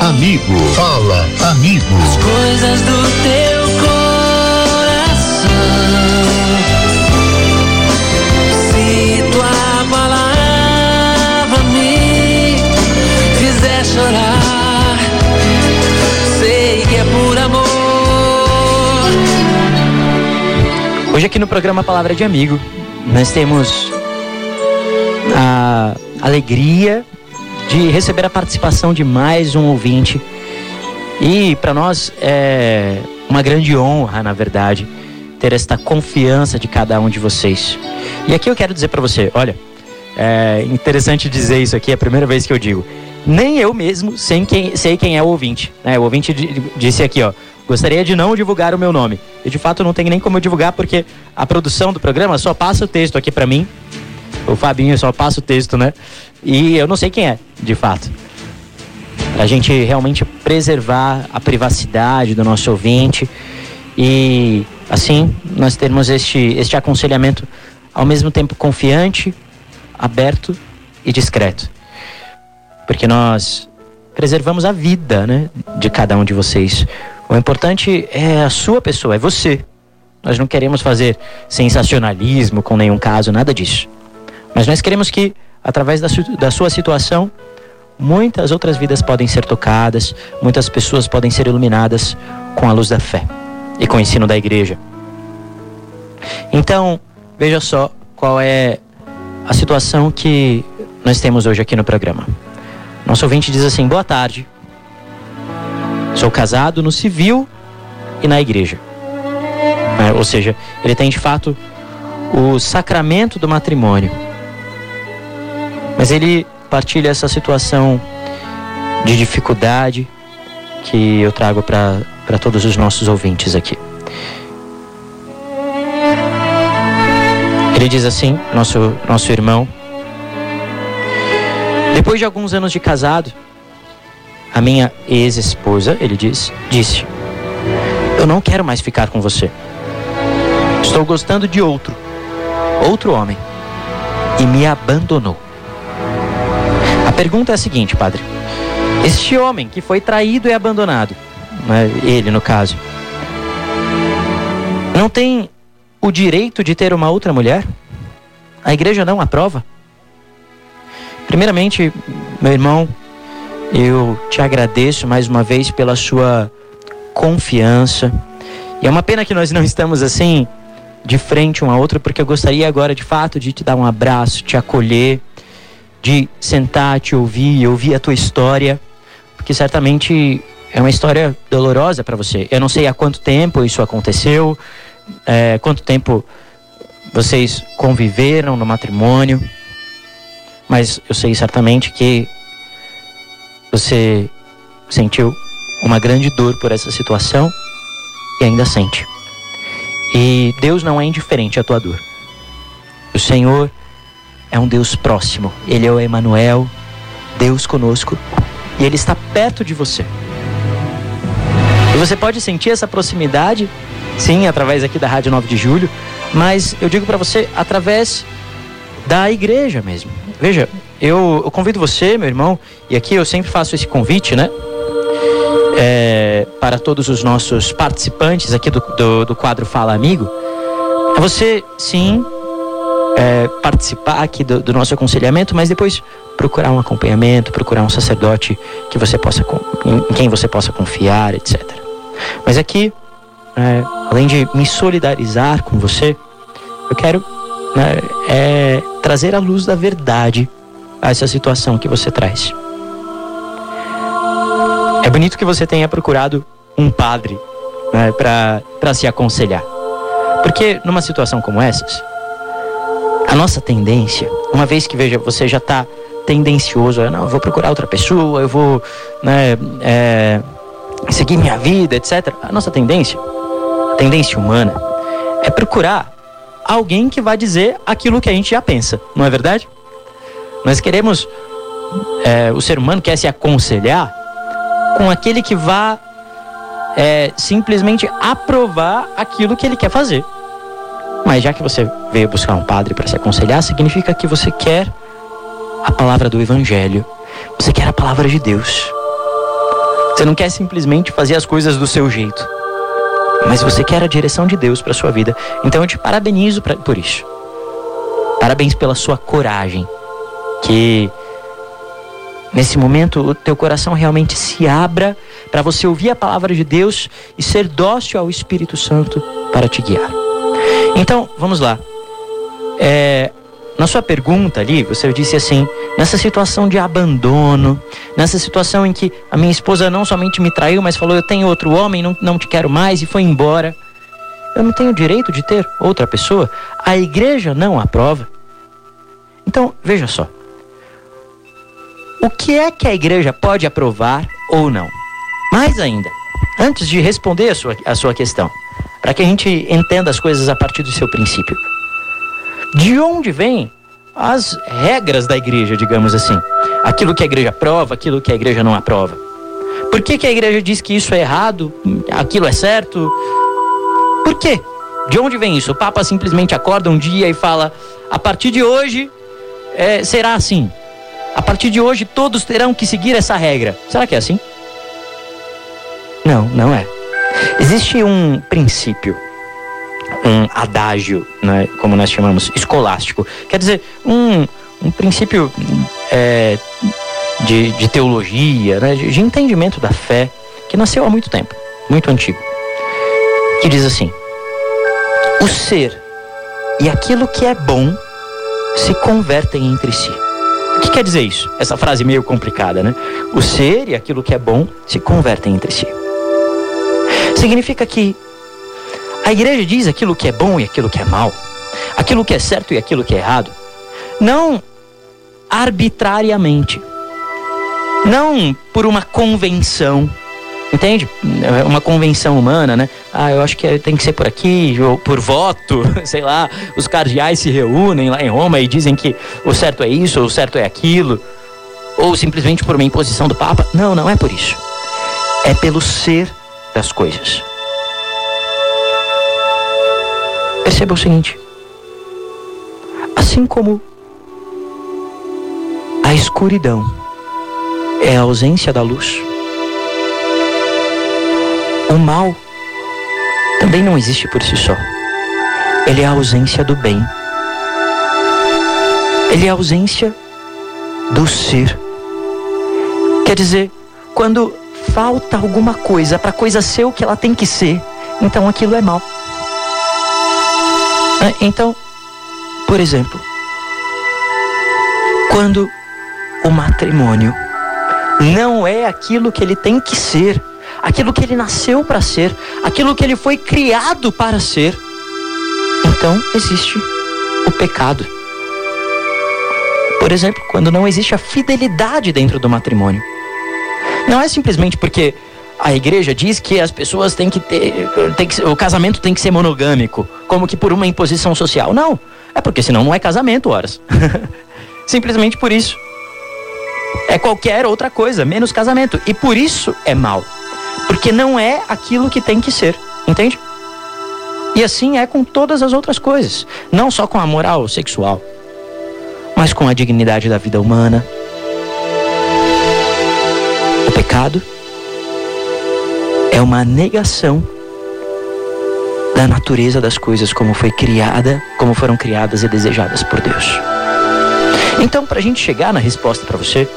amigo. Fala, amigo. As coisas do teu coração. Se tua palavra me fizer chorar, sei que é por amor. Hoje aqui no programa Palavra de Amigo, nós temos a alegria de receber a participação de mais um ouvinte. E para nós é uma grande honra, na verdade, ter esta confiança de cada um de vocês. E aqui eu quero dizer para você, olha, é interessante dizer isso aqui, é a primeira vez que eu digo. Nem eu mesmo sei quem, sei quem é o ouvinte. Né? O ouvinte disse aqui, ó. Gostaria de não divulgar o meu nome. E de fato não tem nem como eu divulgar porque a produção do programa só passa o texto aqui para mim. O Fabinho só passa o texto, né? E eu não sei quem é, de fato. Pra gente realmente preservar a privacidade do nosso ouvinte e assim nós termos este, este aconselhamento ao mesmo tempo confiante, aberto e discreto. Porque nós preservamos a vida né, de cada um de vocês. O importante é a sua pessoa, é você. Nós não queremos fazer sensacionalismo com nenhum caso, nada disso. Mas nós queremos que através da, da sua situação, muitas outras vidas podem ser tocadas, muitas pessoas podem ser iluminadas com a luz da fé e com o ensino da igreja. Então, veja só qual é a situação que nós temos hoje aqui no programa. Nosso ouvinte diz assim: Boa tarde. Sou casado no civil e na igreja. É, ou seja, ele tem de fato o sacramento do matrimônio mas ele partilha essa situação de dificuldade que eu trago para todos os nossos ouvintes aqui. Ele diz assim, nosso, nosso irmão. Depois de alguns anos de casado, a minha ex-esposa, ele diz, disse: Eu não quero mais ficar com você. Estou gostando de outro, outro homem, e me abandonou. Pergunta é a seguinte, padre: Este homem que foi traído e abandonado, né, ele no caso, não tem o direito de ter uma outra mulher? A igreja não aprova? Primeiramente, meu irmão, eu te agradeço mais uma vez pela sua confiança. E é uma pena que nós não estamos assim de frente um ao outro, porque eu gostaria agora de fato de te dar um abraço, te acolher de sentar, te ouvir, ouvir a tua história, porque certamente é uma história dolorosa para você. Eu não sei há quanto tempo isso aconteceu, é, quanto tempo vocês conviveram no matrimônio, mas eu sei certamente que você sentiu uma grande dor por essa situação e ainda sente. E Deus não é indiferente à tua dor. O Senhor é um Deus próximo. Ele é o Emanuel, Deus conosco, e ele está perto de você. E você pode sentir essa proximidade, sim, através aqui da Rádio 9 de Julho, mas eu digo para você através da igreja mesmo. Veja, eu, eu, convido você, meu irmão, e aqui eu sempre faço esse convite, né? É, para todos os nossos participantes aqui do, do, do quadro Fala Amigo, é você, sim, é, participar aqui do, do, nosso aconselhamento, mas depois procurar um acompanhamento, procurar um sacerdote que você possa, em quem você possa confiar, etc. Mas aqui, é, além de me solidarizar com você, eu quero né, é, trazer a luz da verdade a essa situação que você traz. É bonito que você tenha procurado um padre né, para se aconselhar. Porque numa situação como essas, nossa tendência, uma vez que veja, você já está tendencioso, não, eu vou procurar outra pessoa, eu vou né, é, seguir minha vida, etc. A nossa tendência, tendência humana, é procurar alguém que vai dizer aquilo que a gente já pensa, não é verdade? Nós queremos, é, o ser humano quer se aconselhar com aquele que vá é, simplesmente aprovar aquilo que ele quer fazer. Mas já que você veio buscar um padre para se aconselhar, significa que você quer a palavra do Evangelho, você quer a palavra de Deus. Você não quer simplesmente fazer as coisas do seu jeito. Mas você quer a direção de Deus para sua vida. Então eu te parabenizo pra, por isso. Parabéns pela sua coragem. Que nesse momento o teu coração realmente se abra para você ouvir a palavra de Deus e ser dócil ao Espírito Santo para te guiar. Então, vamos lá. É, na sua pergunta ali, você disse assim: nessa situação de abandono, nessa situação em que a minha esposa não somente me traiu, mas falou: eu tenho outro homem, não, não te quero mais e foi embora. Eu não tenho direito de ter outra pessoa? A igreja não aprova. Então, veja só. O que é que a igreja pode aprovar ou não? Mais ainda, antes de responder a sua, a sua questão, para que a gente entenda as coisas a partir do seu princípio. De onde vêm as regras da igreja, digamos assim? Aquilo que a igreja aprova, aquilo que a igreja não aprova. Por que, que a igreja diz que isso é errado, aquilo é certo? Por quê? De onde vem isso? O Papa simplesmente acorda um dia e fala: a partir de hoje é, será assim. A partir de hoje todos terão que seguir essa regra. Será que é assim? Não, não é. Existe um princípio um adágio, né, como nós chamamos, escolástico. Quer dizer, um, um princípio é, de, de, teologia, né, de, de entendimento da fé, que nasceu há muito tempo, muito antigo, que diz assim: o ser e aquilo que é bom se convertem entre si. O que quer dizer isso? Essa frase meio complicada, né? O ser e aquilo que é bom se convertem entre si. Significa que a igreja diz aquilo que é bom e aquilo que é mal, aquilo que é certo e aquilo que é errado, não arbitrariamente, não por uma convenção, entende? É uma convenção humana, né? Ah, eu acho que tem que ser por aqui, ou por voto, sei lá, os cardeais se reúnem lá em Roma e dizem que o certo é isso, ou o certo é aquilo, ou simplesmente por uma imposição do Papa. Não, não é por isso. É pelo ser das coisas. Perceba o seguinte: assim como a escuridão é a ausência da luz, o mal também não existe por si só. Ele é a ausência do bem. Ele é a ausência do ser. Quer dizer, quando falta alguma coisa para a coisa ser o que ela tem que ser, então aquilo é mal. Ah, então, por exemplo, quando o matrimônio não é aquilo que ele tem que ser, aquilo que ele nasceu para ser, aquilo que ele foi criado para ser, então existe o pecado. Por exemplo, quando não existe a fidelidade dentro do matrimônio. Não é simplesmente porque a igreja diz que as pessoas têm que ter. Tem que, o casamento tem que ser monogâmico, como que por uma imposição social. Não. É porque senão não é casamento, horas. Simplesmente por isso. É qualquer outra coisa, menos casamento. E por isso é mal. Porque não é aquilo que tem que ser. Entende? E assim é com todas as outras coisas. Não só com a moral sexual, mas com a dignidade da vida humana. Pecado é uma negação da natureza das coisas como foi criada, como foram criadas e desejadas por Deus. Então, para a gente chegar na resposta para você,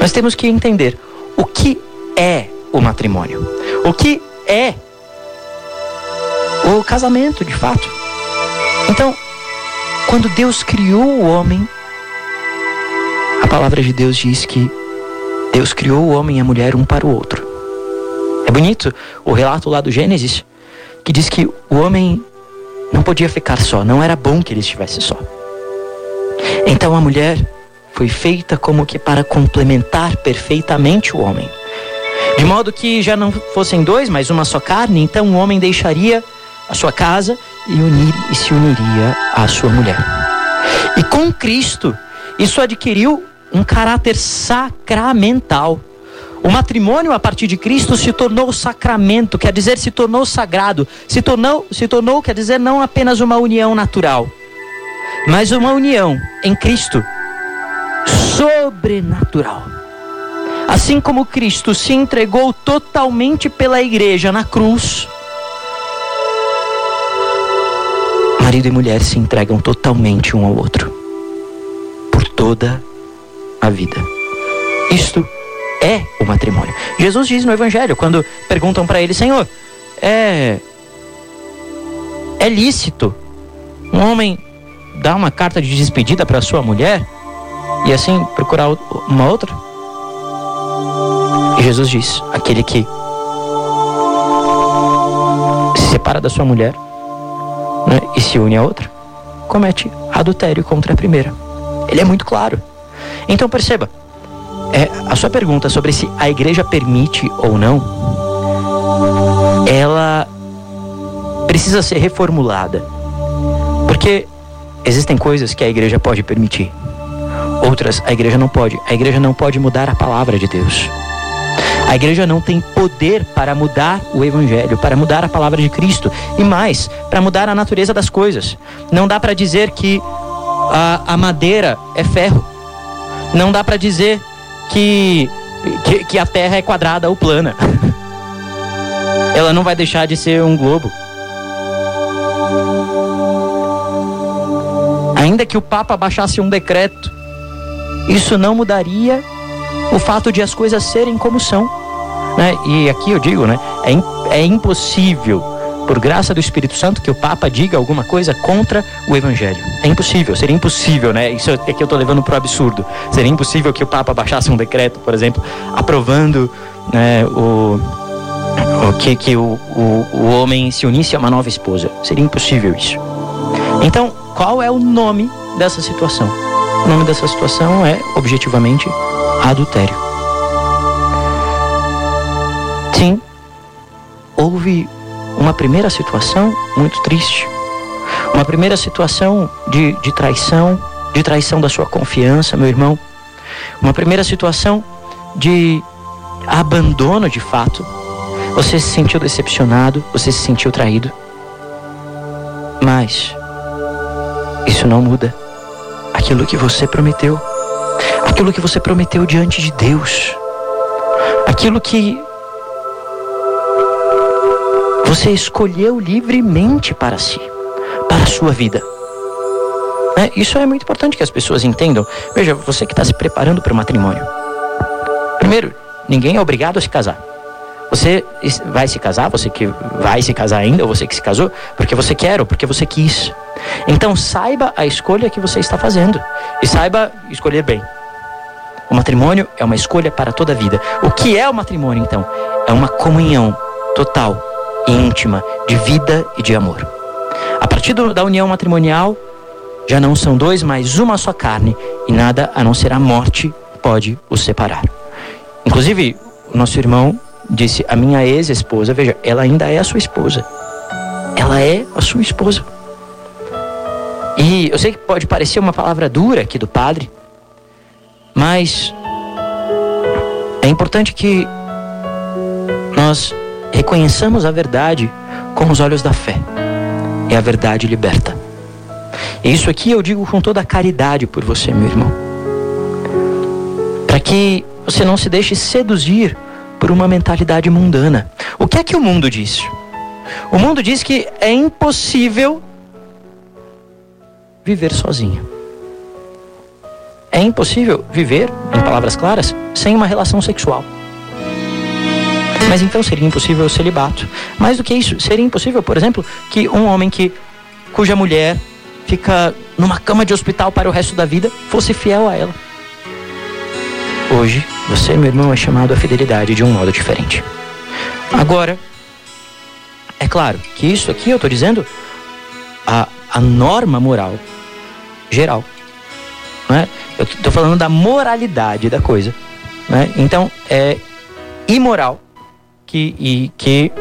nós temos que entender o que é o matrimônio, o que é o casamento, de fato. Então, quando Deus criou o homem, a palavra de Deus diz que Deus criou o homem e a mulher um para o outro. É bonito o relato lá do Gênesis, que diz que o homem não podia ficar só, não era bom que ele estivesse só. Então a mulher foi feita como que para complementar perfeitamente o homem. De modo que já não fossem dois, mas uma só carne, então o homem deixaria a sua casa e, unir, e se uniria à sua mulher. E com Cristo, isso adquiriu um caráter sacramental. O matrimônio a partir de Cristo se tornou sacramento, quer dizer, se tornou sagrado. Se tornou, se tornou, quer dizer, não apenas uma união natural, mas uma união em Cristo sobrenatural. A Assim como Cristo se entregou totalmente pela igreja na cruz, marido e mulher se entregam totalmente um ao outro por toda a vida. Isto é o matrimônio. Jesus diz no Evangelho, quando perguntam para ele, Senhor, é, é lícito um homem dar uma carta de despedida para sua mulher e assim procurar uma outra? E Jesus diz: aquele que se separa da sua mulher né, e se une a outra, comete adultério contra a primeira. Ele é muito claro. Então perceba, é, a sua pergunta sobre se a igreja permite ou não, ela precisa ser reformulada. Porque existem coisas que a igreja pode permitir, outras a igreja não pode. A igreja não pode mudar a palavra de Deus. A igreja não tem poder para mudar o evangelho, para mudar a palavra de Cristo e mais, para mudar a natureza das coisas. Não dá para dizer que a, a madeira é ferro. Não dá para dizer que, que, que a Terra é quadrada ou plana. Ela não vai deixar de ser um globo. Ainda que o Papa baixasse um decreto, isso não mudaria o fato de as coisas serem como são. Né? E aqui eu digo, né? É, é impossível por graça do Espírito Santo, que o Papa diga alguma coisa contra o Evangelho. É impossível, seria impossível, né? Isso é que eu estou levando para o absurdo. Seria impossível que o Papa baixasse um decreto, por exemplo, aprovando né, o, o que, que o, o, o homem se unisse a uma nova esposa. Seria impossível isso. Então, qual é o nome dessa situação? O nome dessa situação é, objetivamente, adultério. Sim, houve uma primeira situação muito triste. Uma primeira situação de, de traição, de traição da sua confiança, meu irmão. Uma primeira situação de abandono de fato. Você se sentiu decepcionado, você se sentiu traído. Mas isso não muda aquilo que você prometeu. Aquilo que você prometeu diante de Deus. Aquilo que você escolheu livremente para si, para a sua vida. É, isso é muito importante que as pessoas entendam. Veja, você que está se preparando para o matrimônio. Primeiro, ninguém é obrigado a se casar. Você vai se casar, você que vai se casar ainda, ou você que se casou, porque você quer ou porque você quis. Então saiba a escolha que você está fazendo e saiba escolher bem. O matrimônio é uma escolha para toda a vida. O que é o matrimônio então? É uma comunhão total íntima, de vida e de amor. A partir do, da união matrimonial, já não são dois, mas uma só carne, e nada a não ser a morte pode os separar. Inclusive, o nosso irmão disse: A minha ex-esposa, veja, ela ainda é a sua esposa. Ela é a sua esposa. E eu sei que pode parecer uma palavra dura aqui do padre, mas é importante que nós reconheçamos a verdade com os olhos da fé. E a verdade liberta. E isso aqui eu digo com toda a caridade por você, meu irmão. Para que você não se deixe seduzir por uma mentalidade mundana. O que é que o mundo diz? O mundo diz que é impossível viver sozinho. É impossível viver, em palavras claras, sem uma relação sexual. Mas então seria impossível o celibato. Mais do que isso, seria impossível, por exemplo, que um homem que cuja mulher fica numa cama de hospital para o resto da vida fosse fiel a ela. Hoje, você, meu irmão, é chamado à fidelidade de um modo diferente. Agora, é claro que isso aqui eu estou dizendo a, a norma moral geral. Né? Eu estou falando da moralidade da coisa. Né? Então, é imoral que, e que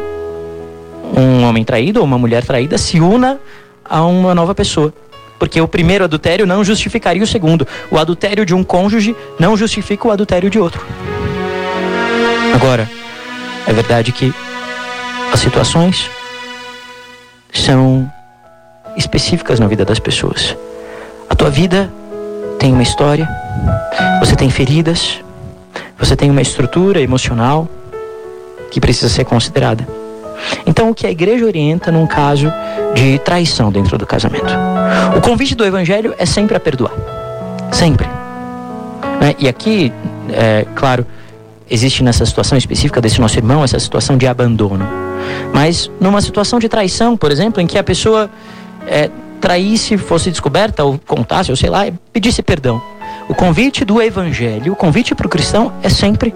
um homem traído ou uma mulher traída se una a uma nova pessoa. Porque o primeiro adultério não justificaria o segundo. O adultério de um cônjuge não justifica o adultério de outro. Agora, é verdade que as situações são específicas na vida das pessoas. A tua vida tem uma história, você tem feridas, você tem uma estrutura emocional que precisa ser considerada. Então, o que a igreja orienta num caso de traição dentro do casamento? O convite do evangelho é sempre a perdoar. Sempre. Né? E aqui, é, claro, existe nessa situação específica desse nosso irmão essa situação de abandono. Mas numa situação de traição, por exemplo, em que a pessoa é, traísse, fosse descoberta, ou contasse, ou sei lá, pedisse perdão. O convite do evangelho, o convite para o cristão é sempre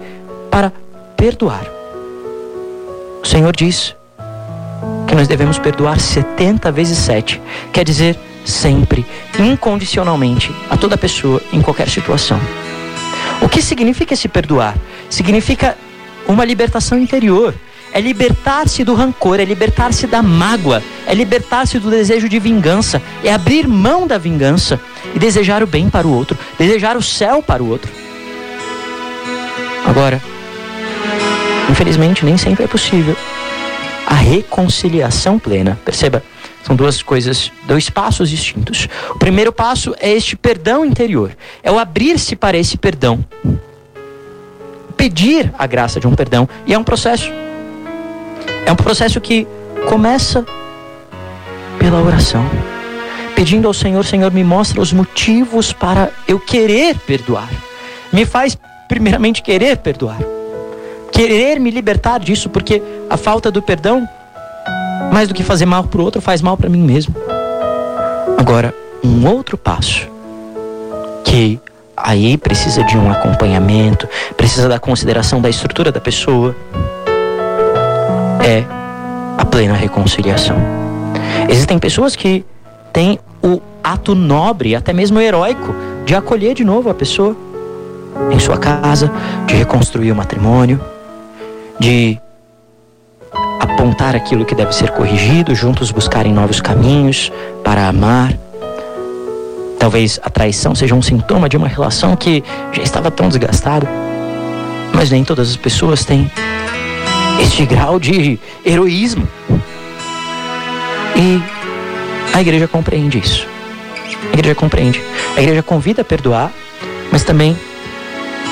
para perdoar. O Senhor diz que nós devemos perdoar 70 vezes 7. Quer dizer, sempre, incondicionalmente, a toda pessoa, em qualquer situação. O que significa esse perdoar? Significa uma libertação interior. É libertar-se do rancor, é libertar-se da mágoa, é libertar-se do desejo de vingança, é abrir mão da vingança e desejar o bem para o outro, desejar o céu para o outro. Agora, infelizmente, nem sempre é possível a reconciliação plena. Perceba, são duas coisas, dois passos distintos. O primeiro passo é este perdão interior, é o abrir-se para esse perdão. Pedir a graça de um perdão. E é um processo. É um processo que começa pela oração. Pedindo ao Senhor, Senhor, me mostra os motivos para eu querer perdoar. Me faz, primeiramente, querer perdoar. Querer me libertar disso, porque a falta do perdão mais do que fazer mal para o outro, faz mal para mim mesmo. Agora, um outro passo que aí precisa de um acompanhamento, precisa da consideração da estrutura da pessoa, é a plena reconciliação. Existem pessoas que têm o ato nobre, até mesmo heróico, de acolher de novo a pessoa em sua casa, de reconstruir o matrimônio, de apontar aquilo que deve ser corrigido, juntos buscarem novos caminhos para amar. Talvez a traição seja um sintoma de uma relação que já estava tão desgastada. Mas nem todas as pessoas têm este grau de heroísmo. E a igreja compreende isso. A igreja compreende. A igreja convida a perdoar, mas também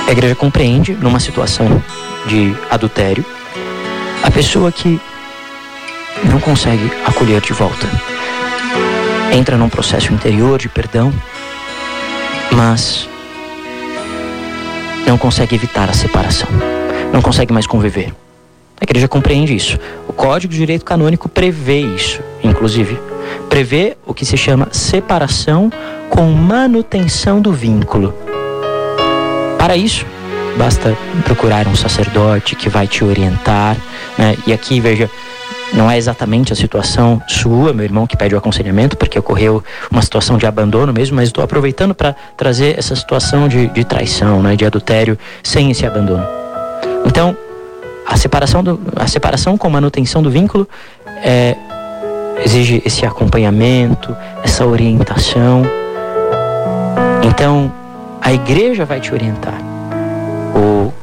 a igreja compreende numa situação de adultério a pessoa que não consegue acolher de volta. Entra num processo interior de perdão, mas não consegue evitar a separação, não consegue mais conviver. A igreja compreende isso. O Código de Direito Canônico prevê isso, inclusive. Prevê o que se chama separação com manutenção do vínculo. Para isso, basta procurar um sacerdote que vai te orientar. Né? E aqui, veja, não é exatamente a situação sua, meu irmão, que pede o aconselhamento, porque ocorreu uma situação de abandono mesmo, mas estou aproveitando para trazer essa situação de, de traição, né, de adultério, sem esse abandono. Então, a separação, do, a separação com manutenção do vínculo é, exige esse acompanhamento, essa orientação. Então, a igreja vai te orientar.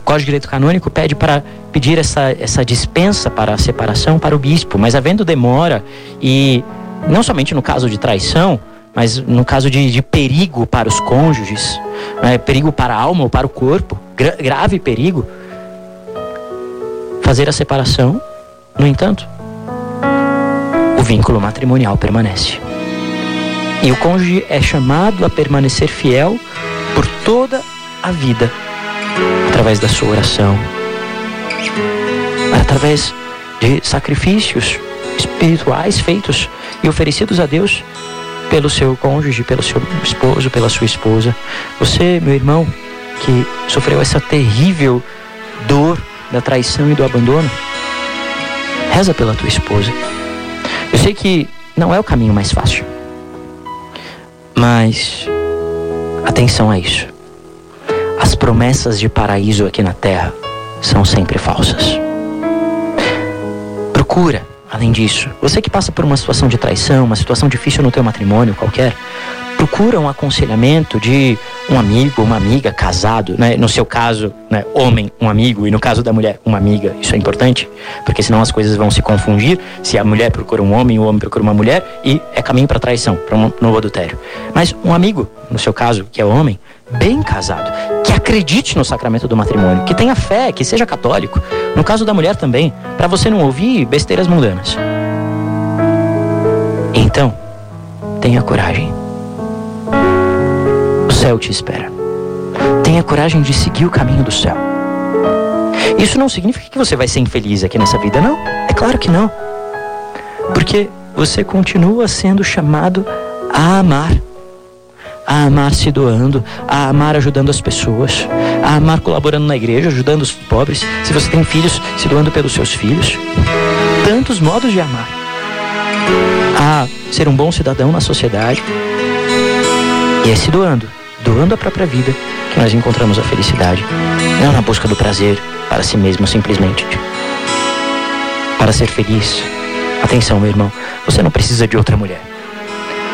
O Código de Direito Canônico pede para pedir essa, essa dispensa para a separação para o bispo, mas havendo demora e não somente no caso de traição, mas no caso de, de perigo para os cônjuges, né, perigo para a alma ou para o corpo, gra grave perigo, fazer a separação, no entanto, o vínculo matrimonial permanece. E o cônjuge é chamado a permanecer fiel por toda a vida através da sua oração, através de sacrifícios espirituais feitos e oferecidos a Deus pelo seu cônjuge, pelo seu esposo, pela sua esposa. Você, meu irmão, que sofreu essa terrível dor da traição e do abandono, reza pela tua esposa. Eu sei que não é o caminho mais fácil, mas atenção a isso as promessas de paraíso aqui na terra são sempre falsas. Procura, além disso, você que passa por uma situação de traição, uma situação difícil no teu matrimônio qualquer, procura um aconselhamento de um amigo, uma amiga casado, né? No seu caso, né, homem, um amigo, e no caso da mulher, uma amiga. Isso é importante, porque senão as coisas vão se confundir. Se a mulher procura um homem, o homem procura uma mulher, e é caminho para traição, para um novo adultério. Mas um amigo, no seu caso, que é homem, bem casado, que acredite no sacramento do matrimônio, que tenha fé, que seja católico. No caso da mulher também, para você não ouvir besteiras mundanas. Então, tenha coragem. Céu te espera. Tenha coragem de seguir o caminho do céu. Isso não significa que você vai ser infeliz aqui nessa vida, não. É claro que não. Porque você continua sendo chamado a amar. A amar se doando, a amar ajudando as pessoas, a amar colaborando na igreja, ajudando os pobres. Se você tem filhos, se doando pelos seus filhos. Tantos modos de amar. A ser um bom cidadão na sociedade. E é se doando, doando a própria vida, que nós encontramos a felicidade. Não na busca do prazer para si mesmo, simplesmente. Para ser feliz. Atenção, meu irmão, você não precisa de outra mulher.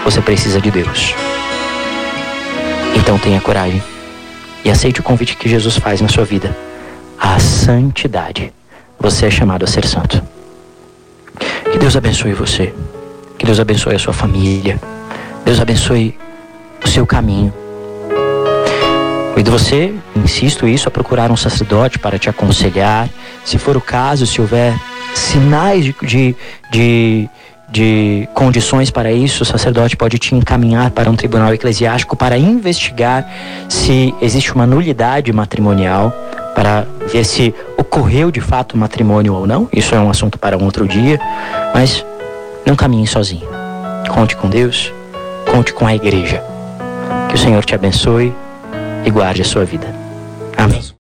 Você precisa de Deus. Então tenha coragem e aceite o convite que Jesus faz na sua vida. A santidade. Você é chamado a ser santo. Que Deus abençoe você. Que Deus abençoe a sua família. Deus abençoe o seu caminho. Convido você, insisto isso, a procurar um sacerdote para te aconselhar. Se for o caso, se houver sinais de, de, de de condições para isso, o sacerdote pode te encaminhar para um tribunal eclesiástico para investigar se existe uma nulidade matrimonial, para ver se ocorreu de fato matrimônio ou não. Isso é um assunto para um outro dia, mas não caminhe sozinho. Conte com Deus, conte com a igreja. Que o Senhor te abençoe e guarde a sua vida. Amém.